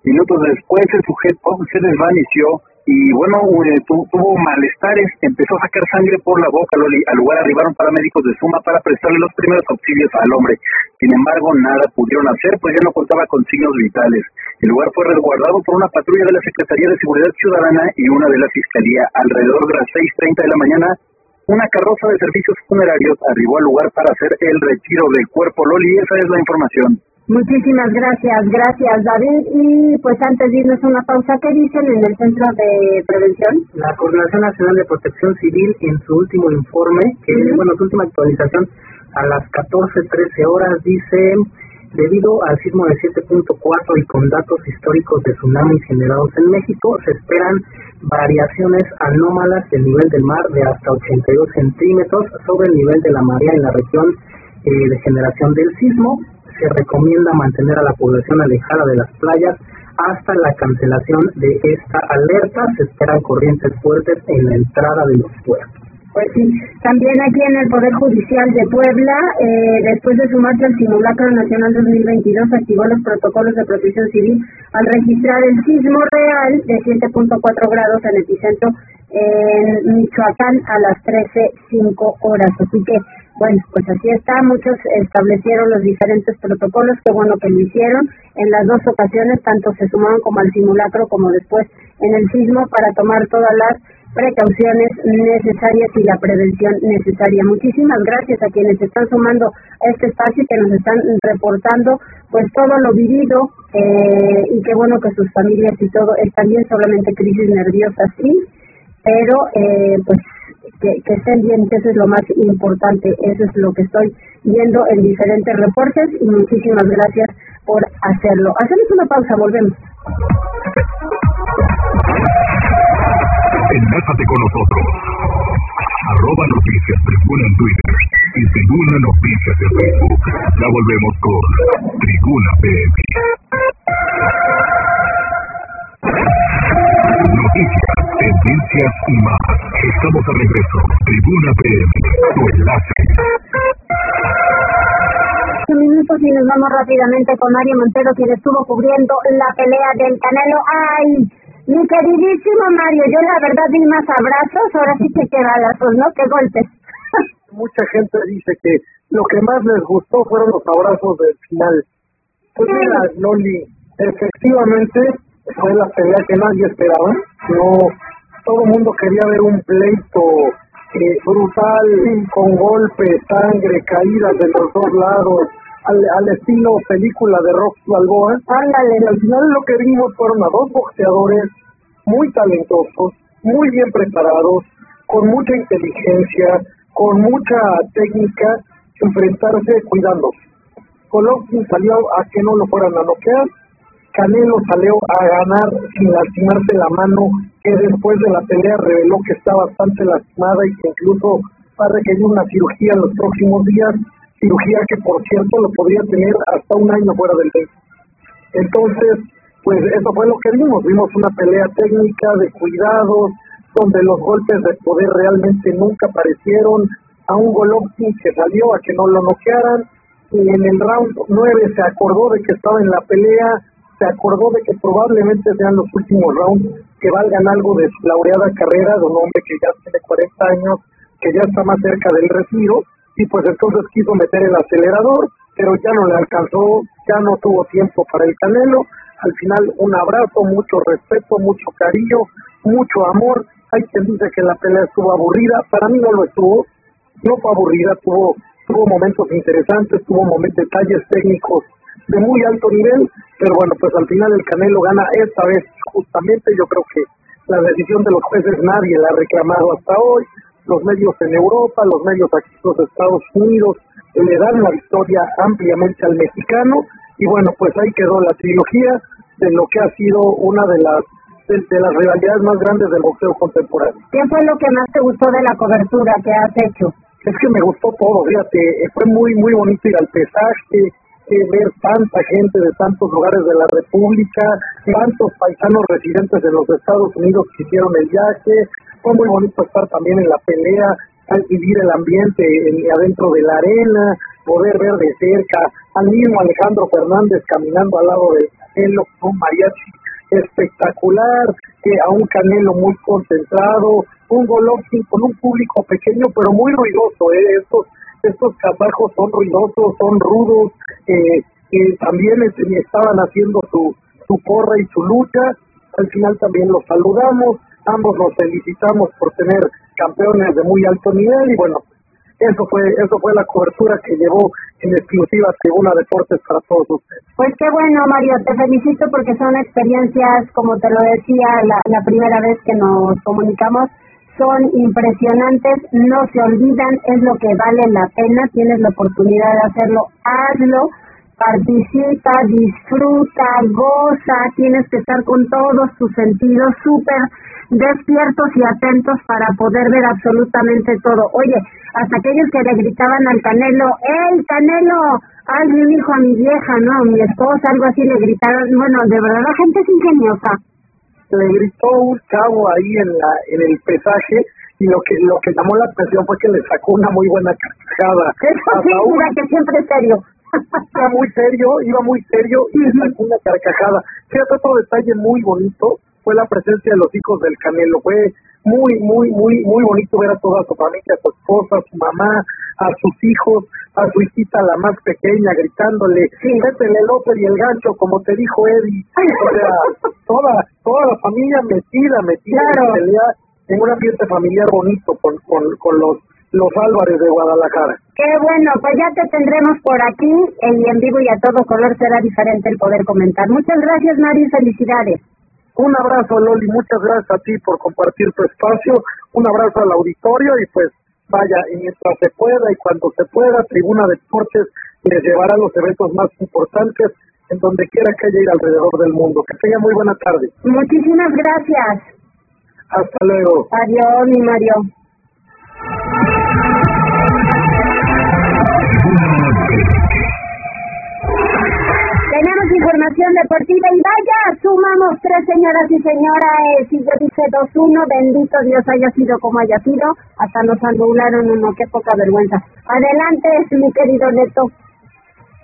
Minutos después, el sujeto se desvaneció y bueno, eh, tuvo malestares, empezó a sacar sangre por la boca. Loli. Al lugar arribaron paramédicos de Suma para prestarle los primeros auxilios al hombre. Sin embargo, nada pudieron hacer, pues ya no contaba con signos vitales. El lugar fue resguardado por una patrulla de la Secretaría de Seguridad Ciudadana y una de la Fiscalía. Alrededor de las 6.30 de la mañana, una carroza de servicios funerarios arribó al lugar para hacer el retiro del cuerpo. Loli, esa es la información. Muchísimas gracias, gracias David. Y pues antes de irnos a una pausa, ¿qué dicen en el Centro de Prevención? La Coordinación Nacional de Protección Civil en su último informe, que bueno, su última actualización a las 14.13 horas dice, debido al sismo de 7.4 y con datos históricos de tsunamis generados en México, se esperan variaciones anómalas del nivel del mar de hasta 82 centímetros sobre el nivel de la marea en la región eh, de generación del sismo se recomienda mantener a la población alejada de las playas hasta la cancelación de esta alerta. Se esperan corrientes fuertes en la entrada de los puertos. Pues sí, también aquí en el Poder Judicial de Puebla, eh, después de sumarse al Simulacro Nacional 2022, activó los protocolos de protección civil al registrar el sismo real de 7.4 grados en el epicentro en Michoacán a las 13.05 horas. Así que bueno, pues así está, muchos establecieron los diferentes protocolos, qué bueno que lo hicieron. En las dos ocasiones, tanto se sumaron como al simulacro como después en el sismo para tomar todas las precauciones necesarias y la prevención necesaria. Muchísimas gracias a quienes están sumando a este espacio y que nos están reportando pues todo lo vivido eh, y qué bueno que sus familias y todo están bien, solamente crisis nerviosas sí, pero eh, pues que, que, estén bien, que eso es lo más importante, eso es lo que estoy viendo en diferentes reportes y muchísimas gracias por hacerlo. Hacemos una pausa, volvemos. Enlázate con nosotros. Arroba Noticias Tribuna en Twitter y Tribuna Noticias en Facebook. Ya volvemos con Tribuna PM. Noticias, tendencias y más. Estamos de regreso. Tribuna PM, tu enlace. minutos y nos vamos rápidamente con Mario Montero, quien estuvo cubriendo la pelea del Canelo. ¡Ay! Mi queridísimo Mario, yo la verdad di más abrazos, ahora sí que qué balazos, ¿no? ¡Qué golpes! [LAUGHS] Mucha gente dice que lo que más les gustó fueron los abrazos del final. Pues mira, Loli, efectivamente fue la pelea que nadie esperaba. No, todo el mundo quería ver un pleito eh, brutal, con golpes, sangre, caídas de los dos lados, al, al estilo película de Rock Balboa. Ándale. Y al final lo que vimos fueron a dos boxeadores muy talentosos, muy bien preparados, con mucha inteligencia, con mucha técnica, enfrentarse cuidándose. Golovkin salió a que no lo fueran a noquear, Canelo salió a ganar sin lastimarse la mano, que después de la pelea reveló que está bastante lastimada y que incluso va a requerir una cirugía en los próximos días, cirugía que por cierto lo podría tener hasta un año fuera del ring. Entonces, pues eso fue lo que vimos, vimos una pelea técnica de cuidados, donde los golpes de poder realmente nunca aparecieron, a un Golovkin que salió a que no lo noquearan, y en el round 9 se acordó de que estaba en la pelea, se acordó de que probablemente sean los últimos rounds que valgan algo de su laureada carrera de un hombre que ya tiene 40 años, que ya está más cerca del retiro, y pues entonces quiso meter el acelerador, pero ya no le alcanzó, ya no tuvo tiempo para el Canelo, al final un abrazo, mucho respeto, mucho cariño, mucho amor, hay quien dice que la pelea estuvo aburrida, para mí no lo estuvo, no fue aburrida, tuvo, tuvo momentos interesantes, tuvo momentos, detalles técnicos de muy alto nivel, pero bueno, pues al final el Canelo gana esta vez justamente, yo creo que la decisión de los jueces nadie la ha reclamado hasta hoy, los medios en Europa, los medios aquí en los Estados Unidos le dan la victoria ampliamente al mexicano y bueno, pues ahí quedó la trilogía de lo que ha sido una de las de, de las rivalidades más grandes del boxeo contemporáneo. ¿Qué fue lo que más te gustó de la cobertura que has hecho? Es que me gustó todo, fíjate, fue muy muy bonito ir al pesaje, eh, ver tanta gente de tantos lugares de la República, tantos paisanos residentes de los Estados Unidos que hicieron el viaje, fue muy bonito estar también en la pelea, vivir el ambiente en- adentro de la arena, poder ver de cerca al mismo Alejandro Fernández caminando al lado del Canelo un mariachi espectacular, que a un Canelo muy concentrado, un Golovkin con un público pequeño pero muy ruidoso, ¿eh? estos estos kazajos son ruidosos, son rudos, eh, también es- estaban haciendo su, su porra y su lucha, al final también los saludamos, ambos nos felicitamos por tener campeones de muy alto nivel y bueno, eso fue eso fue la cobertura que llevó en exclusiva Tribuna Deportes para todos ustedes. Pues qué bueno, Mario, te felicito porque son experiencias, como te lo decía la, la primera vez que nos comunicamos, son impresionantes, no se olvidan, es lo que vale la pena, tienes la oportunidad de hacerlo, hazlo, participa, disfruta, goza, tienes que estar con todos tus sentidos súper despiertos y atentos para poder ver absolutamente todo. Oye, hasta aquellos que le gritaban al Canelo, ¡Ey, Canelo! Alguien dijo a mi vieja, no, mi esposa, algo así le gritaron. Bueno, de verdad la gente es ingeniosa. Le gritó un chavo ahí en la en el pesaje y lo que lo que llamó la atención fue que le sacó una muy buena carcajada. Eso sí, mira que siempre es serio. iba muy serio, iba muy serio y le sacó una carcajada. Fíjate otro detalle muy bonito fue la presencia de los hijos del Canelo. Fue muy, muy, muy, muy bonito ver a toda su familia, a su esposa, a su mamá, a sus hijos, a su hijita la más pequeña gritándole, métele el otro y el gancho, como te dijo Eddie. O sea, toda, toda la familia metida, metida Claro. en pelea en un ambiente familiar bonito con, con, con los, los Álvarez de Guadalajara. Qué bueno, pues ya te tendremos por aquí eh, y en vivo y a todo color será diferente el poder comentar. Muchas gracias, Mari, felicidades. Un abrazo, Loli, muchas gracias a ti por compartir tu espacio, un abrazo al auditorio y pues vaya, y mientras se pueda y cuando se pueda, Tribuna Deportes les llevará los eventos más importantes en donde quiera que haya ir alrededor del mundo. Que tenga muy buena tarde. Muchísimas gracias. Hasta luego. Adiós, mi Mario. Información deportiva y vaya, sumamos tres señoras y señores y yo dice 2-1, bendito Dios haya sido como haya sido, hasta nos anularon uno, qué poca vergüenza. Adelante, mi querido Neto.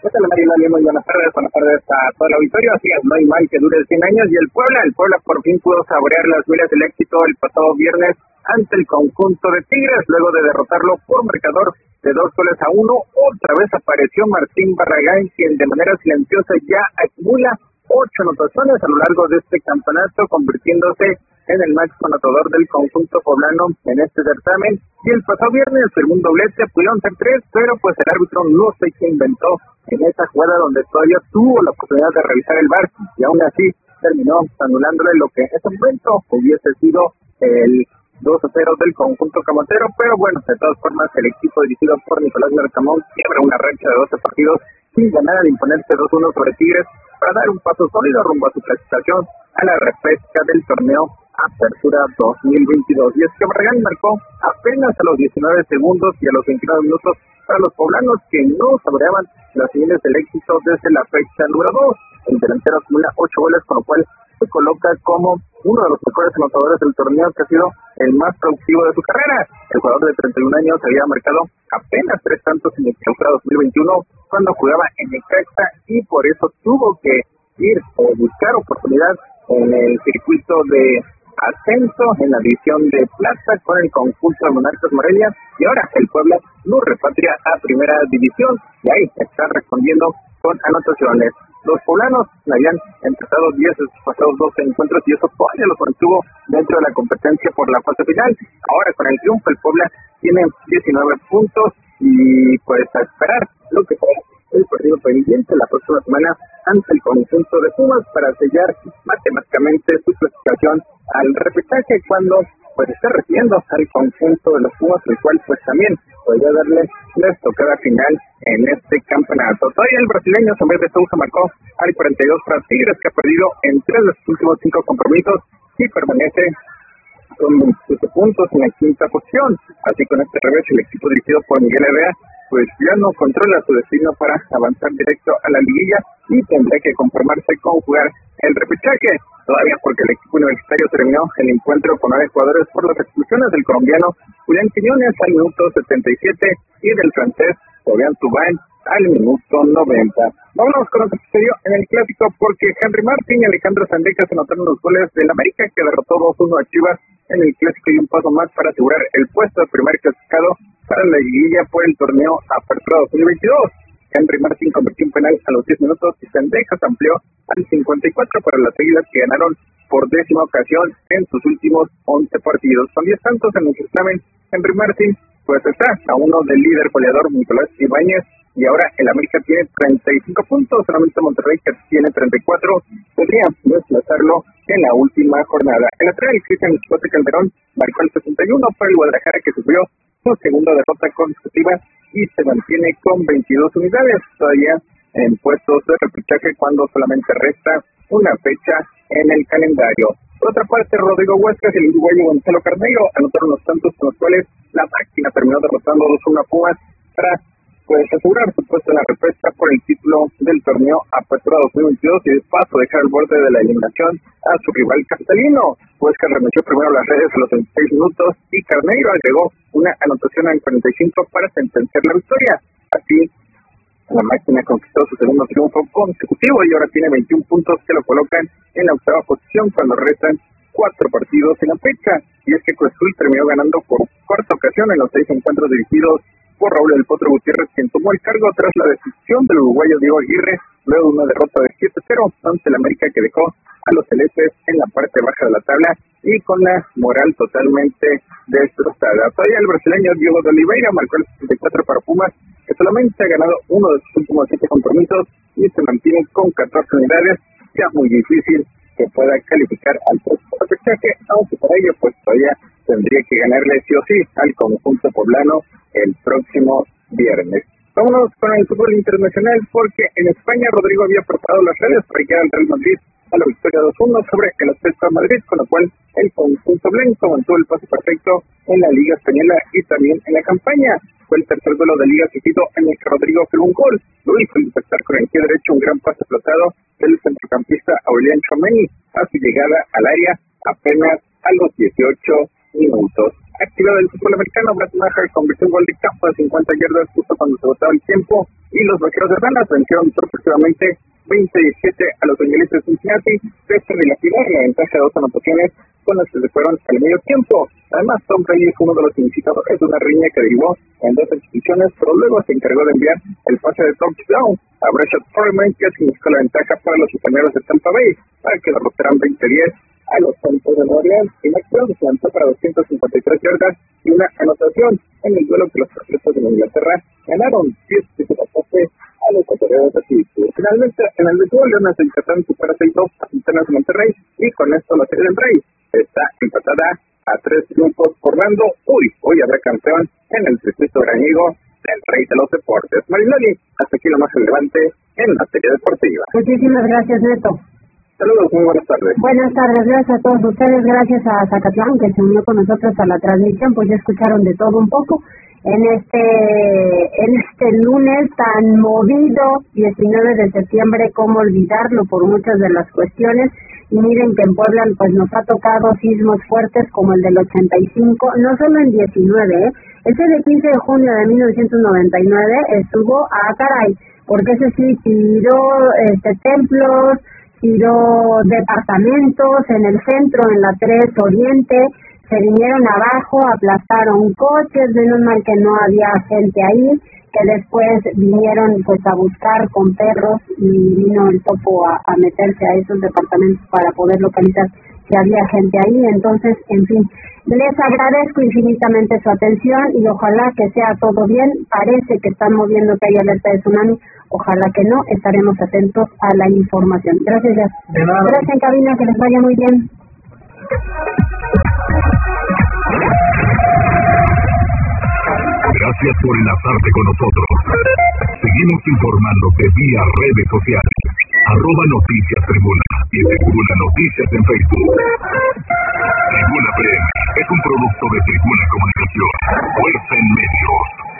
Hola Mariloli, muy buenas tardes, buenas tardes a todo el auditorio, así es, no hay mal que dure 100 años y el Puebla, el Puebla por fin pudo saborear las huellas del éxito el pasado viernes ante el conjunto de Tigres, luego de derrotarlo por marcador de dos goles a uno, otra vez apareció Martín Barragán, quien de manera silenciosa ya acumula ocho anotaciones a lo largo de este campeonato, convirtiéndose en el máximo anotador del conjunto poblano en este certamen. Y el pasado viernes, el segundo doblete, pudieron ser tres, pero pues el árbitro no sé qué inventó en esa jugada donde todavía tuvo la oportunidad de revisar el bar y aún así terminó anulándole lo que en ese momento hubiese sido el 2 a 0 del conjunto camotero, pero bueno, de todas formas el equipo dirigido por Nicolás Larcamón quiebra una racha de 12 partidos sin ganar al imponerse 2-1 sobre Tigres para dar un paso sólido rumbo a su clasificación a la repesca del torneo Apertura 2022. Y es que Barragán marcó apenas a los 19 segundos y a los 29 minutos para los poblanos que no saboreaban las señales del éxito desde la fecha número 2. El delantero acumula 8 goles, con lo cual se coloca como uno de los mejores anotadores del torneo que ha sido el más productivo de su carrera. El jugador de 31 años había marcado apenas tres tantos en el clausura 2021 cuando jugaba en el Necaxa y por eso tuvo que ir o buscar oportunidad en el circuito de ascenso en la división de plata con el conjunto de Monarcas Morelia y ahora el Puebla lo repatria a primera división y ahí está respondiendo con anotaciones. Los poblanos habían empezado 10 de sus pasados 12 encuentros y eso todavía lo mantuvo dentro de la competencia por la fase final. Ahora con el triunfo el Puebla tiene 19 puntos y pues a esperar lo que será el partido pendiente la próxima semana ante el conjunto de Pumas para sellar matemáticamente su clasificación al repechaje cuando pues está recibiendo al conjunto de los Pumas, el cual pues también podría darle la estocada final en este campeonato. Todavía el brasileño vez de Sousa marcó al 42 para Tigres, que ha perdido en tres de sus últimos cinco compromisos y permanece con 27 puntos en la quinta posición. Así con este revés, el equipo dirigido por Miguel Herrera pues ya no controla su destino para avanzar directo a la liguilla y tendrá que conformarse con jugar el repechaje. Todavía porque el equipo universitario terminó el encuentro con nueve jugadores por las expulsiones del colombiano Julián Quiñones al minuto 77 y del francés Fabián Tubán al minuto 90. Vámonos con lo que sucedió en el clásico porque Henry Martín y Alejandro Sandejas anotaron los goles del América que derrotó 2-1 a Chivas en el clásico y un paso más para asegurar el puesto de primer clasificado para la liguilla por el torneo Apertura 2022. Henry Martin convirtió un penal a los 10 minutos y Sendejas amplió al 54 para las águilas que ganaron por décima ocasión en sus últimos 11 partidos. Con 10 tantos en el examen, Henry Martin pues está a uno del líder goleador Nicolás Ibáñez y ahora el América tiene 35 puntos, solamente Monterrey que tiene 34, podría desplazarlo en la última jornada. El lateral Cristian Chicote Calderón marcó el 61 para el Guadalajara que sufrió su segunda derrota consecutiva y se mantiene con 22 unidades todavía en puestos de repechaje cuando solamente resta una fecha en el calendario. Por otra parte, Rodrigo Huescas y el uruguayo Gonzalo Carneiro anotaron los tantos con los cuales la máquina terminó derrotando 2-1 a Pumas para pues asegurar su puesto en la repesca por el título del torneo Apertura 2022 y de paso dejar el borde de la eliminación a su rival castellino. Pues que remitió primero las redes a los 26 minutos y Carneiro agregó una anotación al 45 para sentenciar la victoria. Así, la máquina conquistó su segundo triunfo consecutivo y ahora tiene 21 puntos que lo colocan en la octava posición cuando restan cuatro partidos en la fecha. Y es que Cruz terminó ganando por cuarta ocasión en los seis encuentros dirigidos Raúl El Potro Gutiérrez, quien tomó el cargo tras la decisión del uruguayo Diego Aguirre, luego de una derrota de 7-0 ante el América que dejó a los celestes en la parte baja de la tabla y con la moral totalmente destrozada. Todavía el brasileño Diego de Oliveira marcó el 64 para Pumas, que solamente ha ganado uno de sus últimos siete compromisos y se mantiene con 14 unidades, ya muy difícil que pueda calificar al próximo repechaje, aunque para ello pues todavía tendría que ganarle sí o sí al conjunto poblano el próximo viernes. Vámonos con el fútbol internacional porque en España Rodrigo había preparado las redes para llegar al Real Madrid a la victoria 2-1 sobre el Atlético de Madrid, con lo cual el conjunto blanco mantuvo el pase perfecto en la Liga Española y también en la campaña. Fue el tercer duelo de Liga seguido en el que Rodrigo fue un gol. Lo hizo impactar con el pie derecho un gran pase flotado del centrocampista Aurelian Chomeni a su llegada al área apenas a los 18 minutos activado del fútbol americano, Brad Maher convirtió un gol de campo de 50 yardas justo cuando se botaba el tiempo y los vaqueros de Dallas vencieron sorpresivamente 27 a los Angeles de Cincinnati, pese a dilapidar la ventaja de dos anotaciones con las que se fueron al medio tiempo. Además, Tom Brady fue uno de los iniciadores de una riña que derivó en dos expulsiones, pero luego se encargó de enviar el pase de touchdown a Brashad Foreman, que significó la ventaja para los españoles de Tampa Bay, para que derrotaran 20-10 a los Santos de Nueva Orleans y Maxwell se lanzó para 253 yardas y una anotación en el duelo que los atletas de Inglaterra ganaron 10 a los ecuatorianos de Finalmente, en el béisbol, Leones de Yucatán supera 6-2 a Centenas de Monterrey y con esto la serie del Rey está empatada a tres triunfos formando, uy, hoy habrá campeón en el circuito graniego del Rey de los Deportes. Marinoni, hasta aquí lo más relevante en materia deportiva. Muchísimas gracias, Neto. Saludos, muy buenas tardes. Buenas tardes, gracias a todos ustedes, gracias a Zacatlán que se unió con nosotros a la transmisión, pues ya escucharon de todo un poco en este en este lunes tan movido 19 de septiembre cómo olvidarlo por muchas de las cuestiones y miren que en Puebla pues nos ha tocado sismos fuertes como el del 85 no solo en 19 ¿eh? ese de 15 de junio de 1999 estuvo a caray porque ese sí tiró este templos tiró departamentos en el centro en la 3 Oriente. Se vinieron abajo, aplastaron coches, menos mal que no había gente ahí, que después vinieron pues a buscar con perros y vino el topo a, meterse a esos departamentos para poder localizar si había gente ahí. Entonces, en fin, les agradezco infinitamente su atención y ojalá que sea todo bien. Parece que están moviendo que hay alerta de tsunami. Ojalá que no, estaremos atentos a la información. Gracias. Gracias en cabina, que les vaya muy bien. Gracias por enlazarte con nosotros. Seguimos informándote vía redes sociales. Arroba Noticias Tribuna y Tribuna Noticias en Facebook. Tribuna PM es un producto de Tribuna Comunicación. Fuerza en medios.